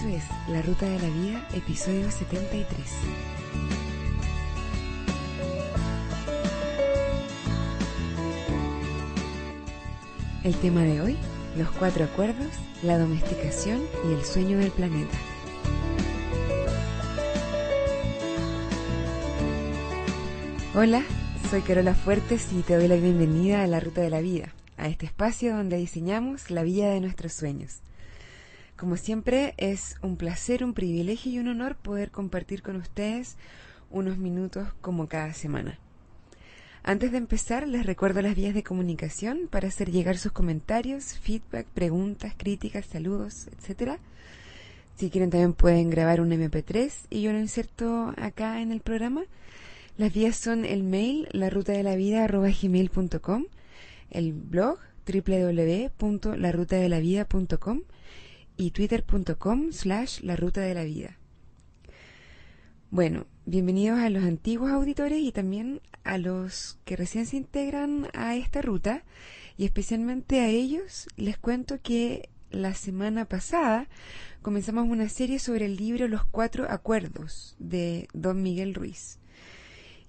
Esto es La Ruta de la Vida, episodio 73. El tema de hoy, los cuatro acuerdos, la domesticación y el sueño del planeta. Hola, soy Carola Fuertes y te doy la bienvenida a La Ruta de la Vida, a este espacio donde diseñamos la vida de nuestros sueños. Como siempre, es un placer, un privilegio y un honor poder compartir con ustedes unos minutos como cada semana. Antes de empezar, les recuerdo las vías de comunicación para hacer llegar sus comentarios, feedback, preguntas, críticas, saludos, etc. Si quieren también pueden grabar un MP3 y yo lo inserto acá en el programa. Las vías son el mail, la ruta de la el blog www.larutadelavida.com y twitter.com slash la ruta de la vida. Bueno, bienvenidos a los antiguos auditores y también a los que recién se integran a esta ruta y especialmente a ellos les cuento que la semana pasada comenzamos una serie sobre el libro Los Cuatro Acuerdos de Don Miguel Ruiz.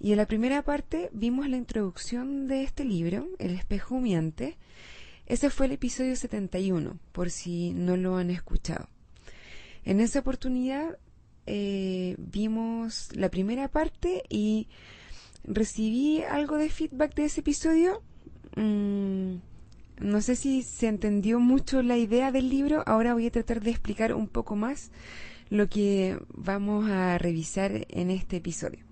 Y en la primera parte vimos la introducción de este libro, El espejo humeante, ese fue el episodio 71, por si no lo han escuchado. En esa oportunidad eh, vimos la primera parte y recibí algo de feedback de ese episodio. Mm, no sé si se entendió mucho la idea del libro. Ahora voy a tratar de explicar un poco más lo que vamos a revisar en este episodio.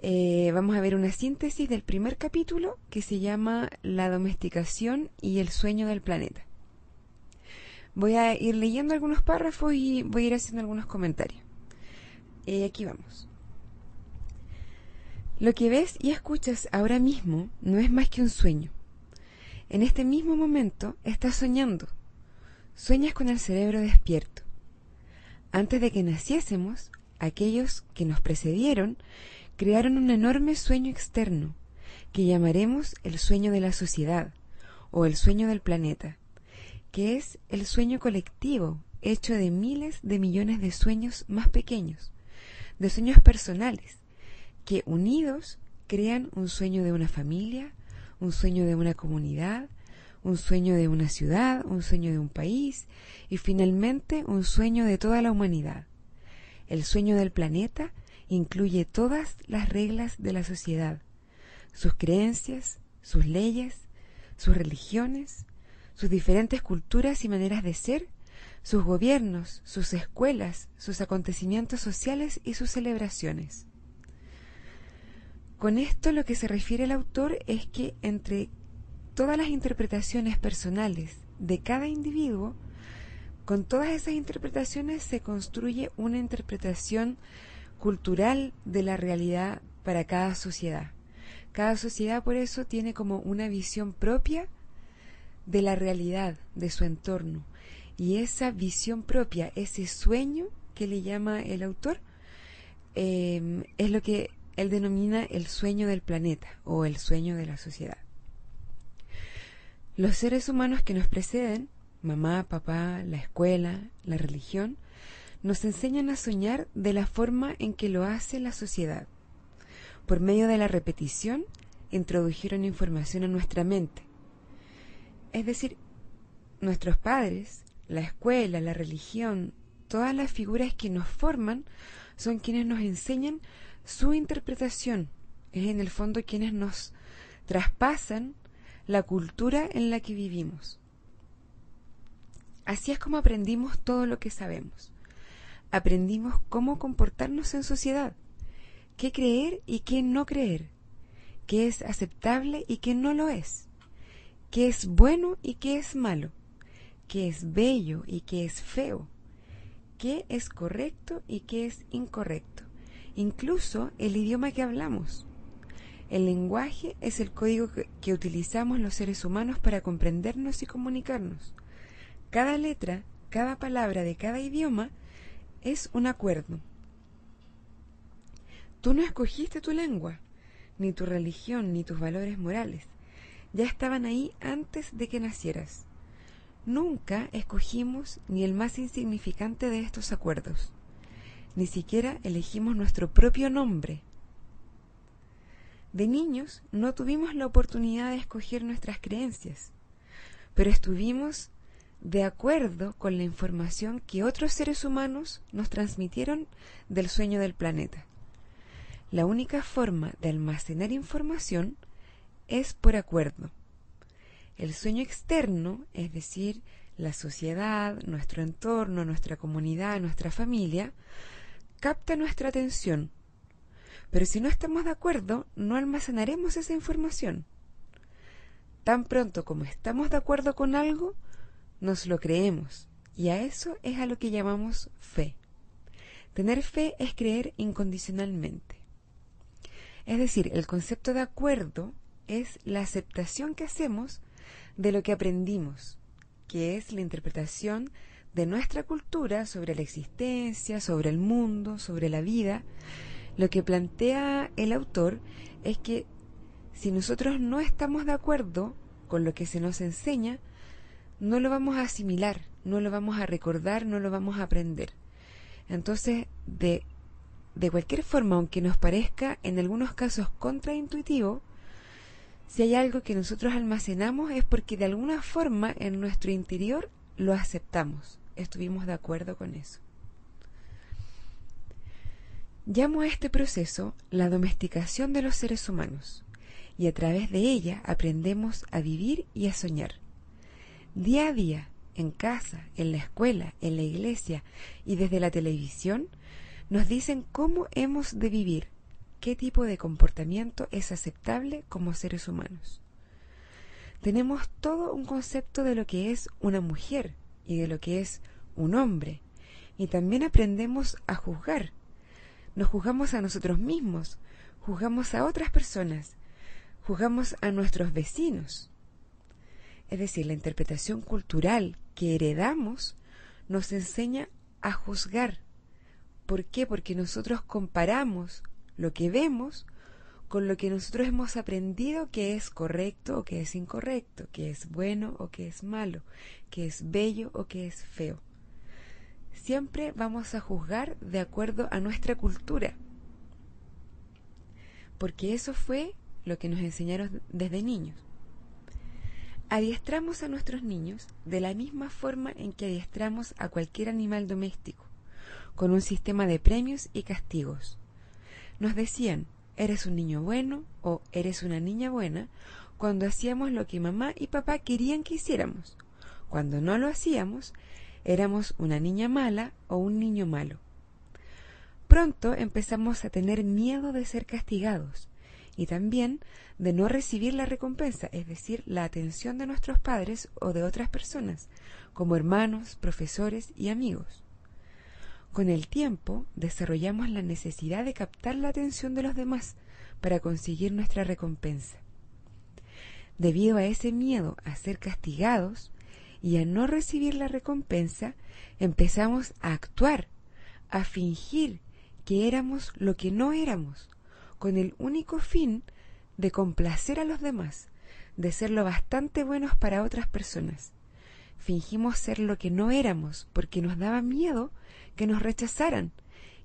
Eh, vamos a ver una síntesis del primer capítulo que se llama La domesticación y el sueño del planeta. Voy a ir leyendo algunos párrafos y voy a ir haciendo algunos comentarios. Eh, aquí vamos. Lo que ves y escuchas ahora mismo no es más que un sueño. En este mismo momento estás soñando. Sueñas con el cerebro despierto. Antes de que naciésemos, aquellos que nos precedieron crearon un enorme sueño externo, que llamaremos el sueño de la sociedad o el sueño del planeta, que es el sueño colectivo hecho de miles de millones de sueños más pequeños, de sueños personales, que unidos crean un sueño de una familia, un sueño de una comunidad, un sueño de una ciudad, un sueño de un país y finalmente un sueño de toda la humanidad. El sueño del planeta incluye todas las reglas de la sociedad, sus creencias, sus leyes, sus religiones, sus diferentes culturas y maneras de ser, sus gobiernos, sus escuelas, sus acontecimientos sociales y sus celebraciones. Con esto lo que se refiere el autor es que entre todas las interpretaciones personales de cada individuo, con todas esas interpretaciones se construye una interpretación cultural de la realidad para cada sociedad. Cada sociedad por eso tiene como una visión propia de la realidad, de su entorno. Y esa visión propia, ese sueño que le llama el autor, em, es lo que él denomina el sueño del planeta o el sueño de la sociedad. Los seres humanos que nos preceden, mamá, papá, la escuela, la religión, nos enseñan a soñar de la forma en que lo hace la sociedad. Por medio de la repetición, introdujeron información en nuestra mente. Es decir, nuestros padres, la escuela, la religión, todas las figuras que nos forman son quienes nos enseñan su interpretación. Es en el fondo quienes nos traspasan la cultura en la que vivimos. Así es como aprendimos todo lo que sabemos aprendimos cómo comportarnos en sociedad, qué creer y qué no creer, qué es aceptable y qué no lo es, qué es bueno y qué es malo, qué es bello y qué es feo, qué es correcto y qué es incorrecto, incluso el idioma que hablamos. El lenguaje es el código que, utilizamos los seres humanos para comprendernos y comunicarnos. Cada letra, cada palabra de cada idioma es un acuerdo. Tú no escogiste tu lengua, ni tu religión, ni tus valores morales. Ya estaban ahí antes de que nacieras. Nunca escogimos ni el más insignificante de estos acuerdos. Ni siquiera elegimos nuestro propio nombre. De niños no tuvimos la oportunidad de escoger nuestras creencias, pero estuvimos de acuerdo con la información que otros seres humanos nos transmitieron del sueño del planeta. La única forma de almacenar información es por acuerdo. El sueño externo, es decir, la sociedad, nuestro entorno, nuestra comunidad, nuestra familia, capta nuestra atención. Pero si no estamos de acuerdo, no almacenaremos esa información. Tan pronto como estamos de acuerdo con algo, nos lo creemos. Y a eso es a lo que llamamos fe. Tener fe es creer incondicionalmente. Es decir, el concepto de acuerdo es la aceptación que hacemos de lo que aprendimos, que es la interpretación de nuestra cultura sobre la existencia, sobre el mundo, sobre la vida. Lo que plantea el autor es que si nosotros no estamos de acuerdo con lo que se nos enseña, no lo vamos a asimilar, no lo vamos a recordar, no lo vamos a aprender. Entonces, de, de cualquier forma, aunque nos parezca en algunos casos contraintuitivo, si hay algo que nosotros almacenamos es porque de alguna forma en nuestro interior lo aceptamos, estuvimos de acuerdo con eso. Llamo a este proceso la domesticación de los seres humanos, y a través de ella aprendemos a vivir y a soñar. Día a día, en casa, en la escuela, en la iglesia y desde la televisión, nos dicen cómo hemos de vivir, qué tipo de comportamiento es aceptable como seres humanos. Tenemos todo un concepto de lo que es una mujer y de lo que es un hombre, y también aprendemos a juzgar. Nos juzgamos a nosotros mismos, juzgamos a otras personas, juzgamos a nuestros vecinos. Es decir, la interpretación cultural que heredamos nos enseña a juzgar. ¿Por qué? Porque nosotros comparamos lo que vemos con lo que nosotros hemos aprendido que es correcto o que es incorrecto, que es bueno o que es malo, que es bello o que es feo. Siempre vamos a juzgar de acuerdo a nuestra cultura, porque eso fue lo que nos enseñaron desde niños. Adiestramos a nuestros niños de la misma forma en que adiestramos a cualquier animal doméstico, con un sistema de premios y castigos. Nos decían, eres un niño bueno o eres una niña buena cuando hacíamos lo que mamá y papá querían que hiciéramos. Cuando no lo hacíamos, éramos una niña mala o un niño malo. Pronto empezamos a tener miedo de ser castigados y también de no recibir la recompensa, es decir, la atención de nuestros padres o de otras personas, como hermanos, profesores y amigos. Con el tiempo desarrollamos la necesidad de captar la atención de los demás para conseguir nuestra recompensa. Debido a ese miedo a ser castigados y a no recibir la recompensa, empezamos a actuar, a fingir que éramos lo que no éramos, con el único fin de complacer a los demás, de ser lo bastante buenos para otras personas. Fingimos ser lo que no éramos porque nos daba miedo que nos rechazaran,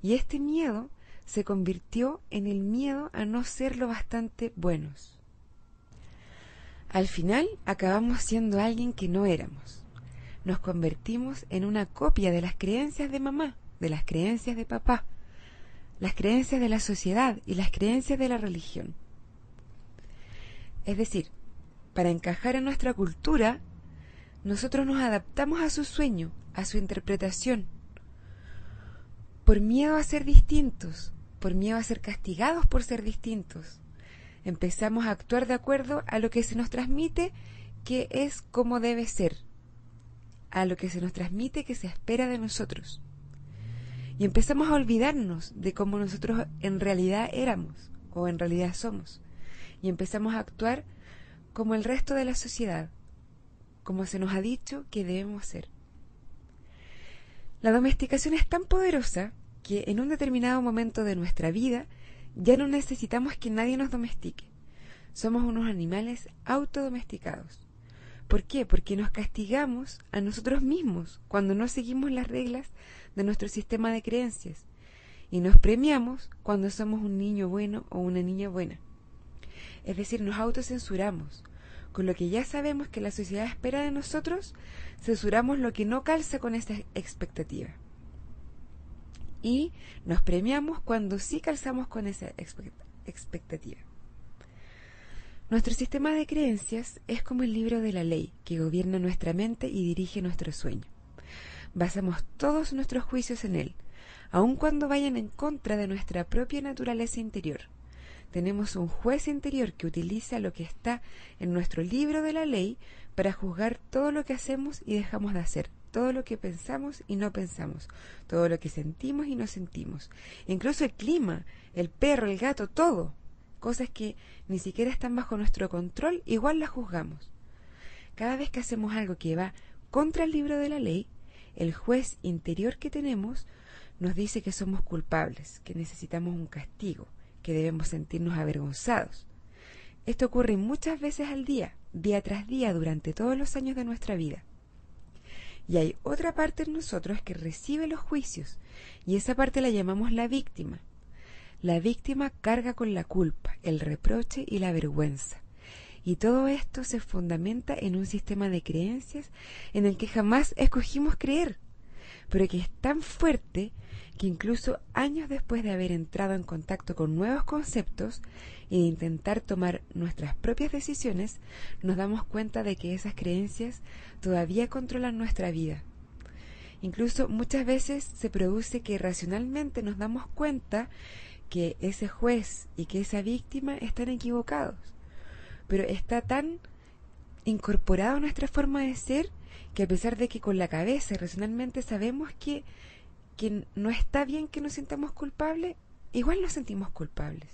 y este miedo se convirtió en el miedo a no ser lo bastante buenos. Al final acabamos siendo alguien que no éramos. Nos convertimos en una copia de las creencias de mamá, de las creencias de papá, las creencias de la sociedad y las creencias de la religión. Es decir, para encajar en nuestra cultura, nosotros nos adaptamos a su sueño, a su interpretación, por miedo a ser distintos, por miedo a ser castigados por ser distintos. Empezamos a actuar de acuerdo a lo que se nos transmite que es como debe ser, a lo que se nos transmite que se espera de nosotros y empezamos a olvidarnos de cómo nosotros en realidad éramos o en realidad somos y empezamos a actuar como el resto de la sociedad, como se nos ha dicho que debemos ser. La domesticación es tan poderosa que en un determinado momento de nuestra vida ya no necesitamos que nadie nos domestique. Somos unos animales autodomesticados. ¿Por qué? Porque nos castigamos a nosotros mismos cuando no seguimos las reglas de nuestro sistema de creencias y nos premiamos cuando somos un niño bueno o una niña buena. Es decir, nos autocensuramos. Con lo que ya sabemos que la sociedad espera de nosotros, censuramos lo que no calza con esa expectativa. Y nos premiamos cuando sí calzamos con esa expectativa. Nuestro sistema de creencias es como el libro de la ley que gobierna nuestra mente y dirige nuestro sueño. Basamos todos nuestros juicios en él, aun cuando vayan en contra de nuestra propia naturaleza interior. Tenemos un juez interior que utiliza lo que está en nuestro libro de la ley para juzgar todo lo que hacemos y dejamos de hacer, todo lo que pensamos y no pensamos, todo lo que sentimos y no sentimos, incluso el clima, el perro, el gato, todo cosas que ni siquiera están bajo nuestro control, igual las juzgamos. Cada vez que hacemos algo que va contra el libro de la ley, el juez interior que tenemos nos dice que somos culpables, que necesitamos un castigo, que debemos sentirnos avergonzados. Esto ocurre muchas veces al día, día tras día, durante todos los años de nuestra vida. Y hay otra parte en nosotros que recibe los juicios, y esa parte la llamamos la víctima. La víctima carga con la culpa, el reproche y la vergüenza. Y todo esto se fundamenta en un sistema de creencias en el que jamás escogimos creer, pero que es tan fuerte que incluso años después de haber entrado en contacto con nuevos conceptos e intentar tomar nuestras propias decisiones, nos damos cuenta de que esas creencias todavía controlan nuestra vida. Incluso muchas veces se produce que racionalmente nos damos cuenta que ese juez y que esa víctima están equivocados. Pero está tan incorporado a nuestra forma de ser que a pesar de que con la cabeza racionalmente sabemos que, que no está bien que nos sintamos culpables, igual nos sentimos culpables.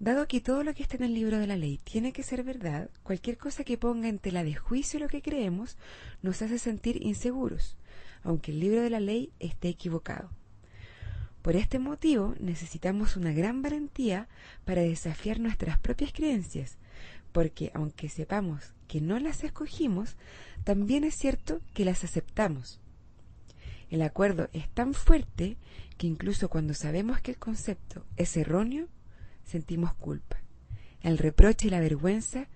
Dado que todo lo que está en el libro de la ley tiene que ser verdad, cualquier cosa que ponga en tela de juicio lo que creemos nos hace sentir inseguros, aunque el libro de la ley esté equivocado. Por este motivo necesitamos una gran valentía para desafiar nuestras propias creencias, porque aunque sepamos que no las escogimos, también es cierto que las aceptamos. El acuerdo es tan fuerte que incluso cuando sabemos que el concepto es erróneo, sentimos culpa. El reproche y la vergüenza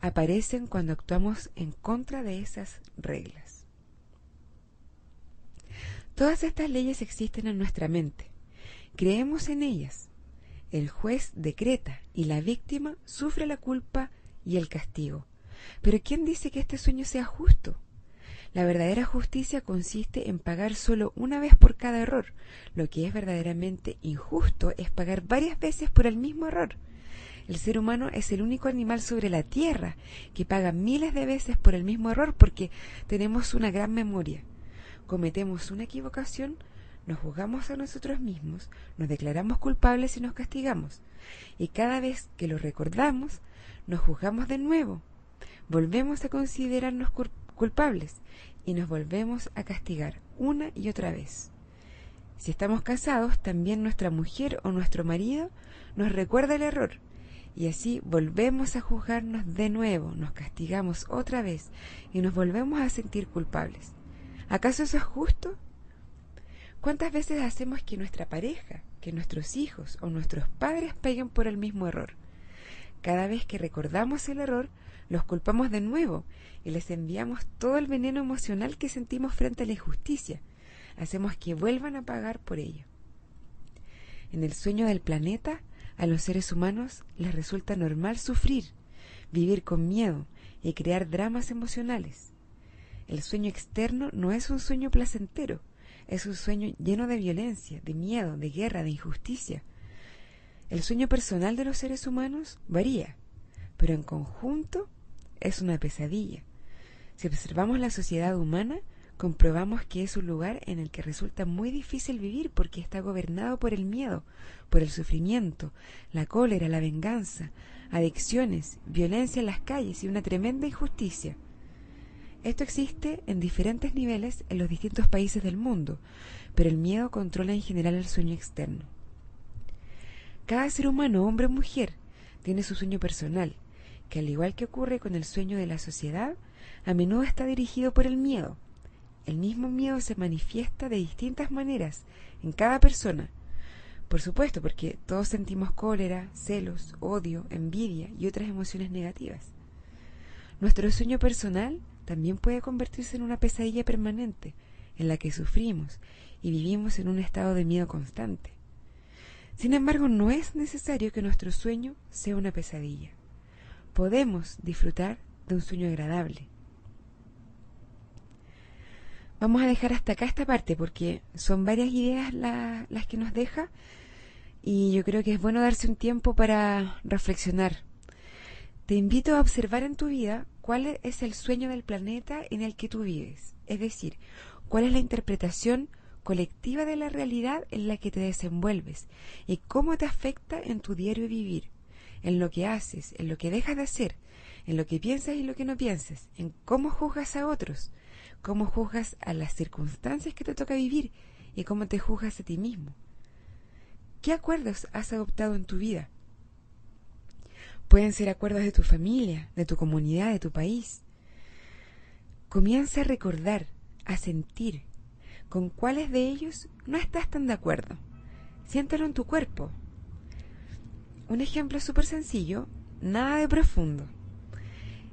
aparecen cuando actuamos en contra de esas reglas. Todas estas leyes existen en nuestra mente. Creemos en ellas. El juez decreta y la víctima sufre la culpa y el castigo. Pero ¿quién dice que este sueño sea justo? La verdadera justicia consiste en pagar solo una vez por cada error. Lo que es verdaderamente injusto es pagar varias veces por el mismo error. El ser humano es el único animal sobre la Tierra que paga miles de veces por el mismo error porque tenemos una gran memoria cometemos una equivocación, nos juzgamos a nosotros mismos, nos declaramos culpables y nos castigamos. Y cada vez que lo recordamos, nos juzgamos de nuevo, volvemos a considerarnos culpables y nos volvemos a castigar una y otra vez. Si estamos casados, también nuestra mujer o nuestro marido nos recuerda el error y así volvemos a juzgarnos de nuevo, nos castigamos otra vez y nos volvemos a sentir culpables. ¿Acaso eso es justo? ¿Cuántas veces hacemos que nuestra pareja, que nuestros hijos o nuestros padres peguen por el mismo error? Cada vez que recordamos el error, los culpamos de nuevo y les enviamos todo el veneno emocional que sentimos frente a la injusticia. Hacemos que vuelvan a pagar por ello. En el sueño del planeta, a los seres humanos les resulta normal sufrir, vivir con miedo y crear dramas emocionales. El sueño externo no es un sueño placentero, es un sueño lleno de violencia, de miedo, de guerra, de injusticia. El sueño personal de los seres humanos varía, pero en conjunto es una pesadilla. Si observamos la sociedad humana, comprobamos que es un lugar en el que resulta muy difícil vivir porque está gobernado por el miedo, por el sufrimiento, la cólera, la venganza, adicciones, violencia en las calles y una tremenda injusticia. Esto existe en diferentes niveles en los distintos países del mundo, pero el miedo controla en general el sueño externo. Cada ser humano, hombre o mujer, tiene su sueño personal, que al igual que ocurre con el sueño de la sociedad, a menudo está dirigido por el miedo. El mismo miedo se manifiesta de distintas maneras en cada persona. Por supuesto, porque todos sentimos cólera, celos, odio, envidia y otras emociones negativas. Nuestro sueño personal también puede convertirse en una pesadilla permanente en la que sufrimos y vivimos en un estado de miedo constante. Sin embargo, no es necesario que nuestro sueño sea una pesadilla. Podemos disfrutar de un sueño agradable. Vamos a dejar hasta acá esta parte porque son varias ideas las que nos deja y yo creo que es bueno darse un tiempo para reflexionar. Te invito a observar en tu vida cuál es el sueño del planeta en el que tú vives, es decir, cuál es la interpretación colectiva de la realidad en la que te desenvuelves y cómo te afecta en tu diario vivir, en lo que haces, en lo que dejas de hacer, en lo que piensas y lo que no piensas, en cómo juzgas a otros, cómo juzgas a las circunstancias que te toca vivir y cómo te juzgas a ti mismo. ¿Qué acuerdos has adoptado en tu vida? Pueden ser acuerdos de tu familia, de tu comunidad, de tu país. Comienza a recordar, a sentir con cuáles de ellos no estás tan de acuerdo. Siéntelo en tu cuerpo. Un ejemplo súper sencillo, nada de profundo.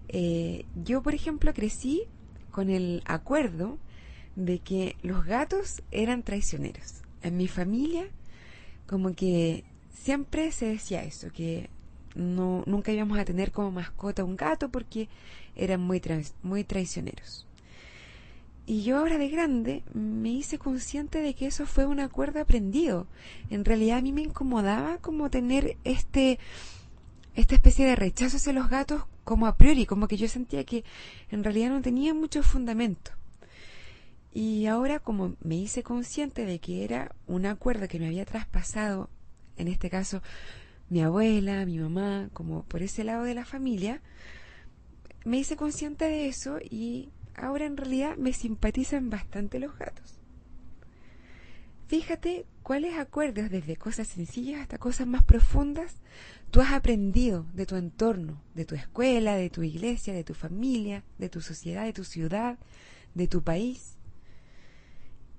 Eh, yo, por ejemplo, crecí con el acuerdo de que los gatos eran traicioneros. En mi familia, como que siempre se decía eso, que no, nunca íbamos a tener como mascota un gato porque eran muy, muy traicioneros. Y yo ahora de grande me hice consciente de que eso fue un acuerdo aprendido. En realidad a mí me incomodaba como tener este esta especie de rechazo hacia los gatos como a priori, como que yo sentía que en realidad no tenía mucho fundamento. Y ahora como me hice consciente de que era un acuerdo que me había traspasado, en este caso mi abuela, mi mamá, como por ese lado de la familia, me hice consciente de eso y ahora en realidad me simpatizan bastante los gatos. Fíjate cuáles acuerdos, desde cosas sencillas hasta cosas más profundas, tú has aprendido de tu entorno, de tu escuela, de tu iglesia, de tu familia, de tu sociedad, de tu ciudad, de tu país.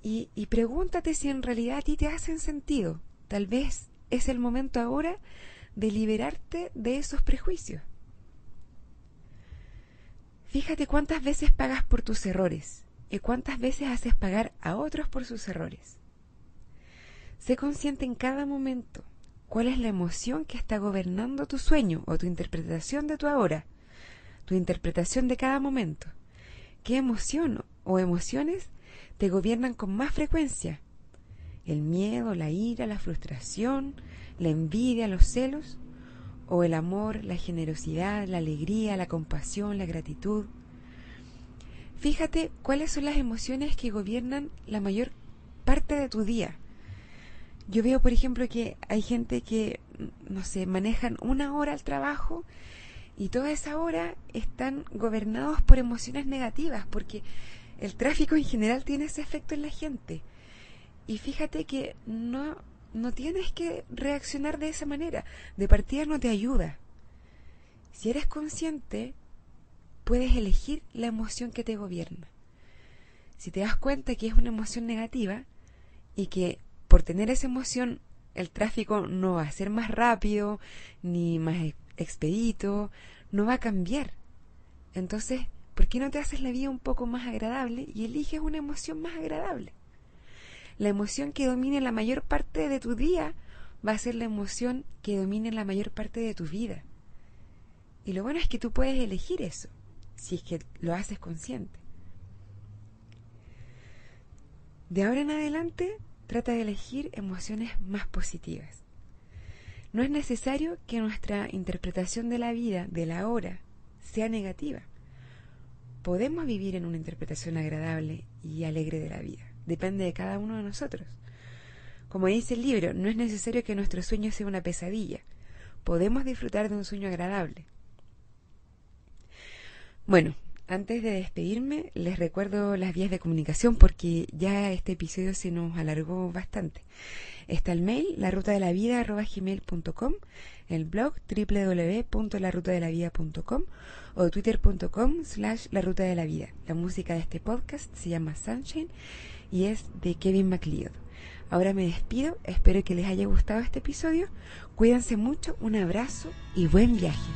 Y, y pregúntate si en realidad a ti te hacen sentido. Tal vez es el momento ahora de liberarte de esos prejuicios. Fíjate cuántas veces pagas por tus errores y cuántas veces haces pagar a otros por sus errores. Sé consciente en cada momento cuál es la emoción que está gobernando tu sueño o tu interpretación de tu ahora, tu interpretación de cada momento. ¿Qué emoción o emociones te gobiernan con más frecuencia? ¿El miedo, la ira, la frustración, la envidia, los celos? ¿O el amor, la generosidad, la alegría, la compasión, la gratitud? Fíjate cuáles son las emociones que gobiernan la mayor parte de tu día yo veo, por ejemplo, que hay gente que, no sé, manejan una hora al trabajo y toda esa hora están gobernados por emociones negativas, porque el tráfico en general tiene ese efecto en la gente. Y fíjate que no, no tienes que reaccionar de esa manera. De partida no te ayuda. Si eres consciente, puedes elegir la emoción que te gobierna. Si te das cuenta que es una emoción negativa y que por tener esa emoción, el tráfico no va a ser más rápido ni más expedito, no va a cambiar. Entonces, ¿por qué no te haces la vida un poco más agradable y eliges una emoción más agradable? La emoción que domine la mayor parte de tu día va a ser la emoción que domine la mayor parte de tu vida. Y lo bueno es que tú puedes elegir eso, si es que lo haces consciente. De ahora en adelante, trata de elegir emociones más positivas. No es necesario que nuestra interpretación de la vida, de la hora, sea negativa. Podemos vivir en una interpretación agradable y alegre de la vida. Depende de cada uno de nosotros. Como dice el libro, no es necesario que nuestro sueño sea una pesadilla. Podemos disfrutar de un sueño agradable. Bueno, Antes de despedirme, les recuerdo las vías de comunicación porque ya este episodio se nos alargó bastante. Está el mail, la ruta de la vida, el blog www.larutadelavida.com o twitter.com slash la ruta de la vida. La música de este podcast se llama Sunshine y es de Kevin MacLeod. Ahora me despido, espero que les haya gustado este episodio. Cuídense mucho, un abrazo y buen viaje.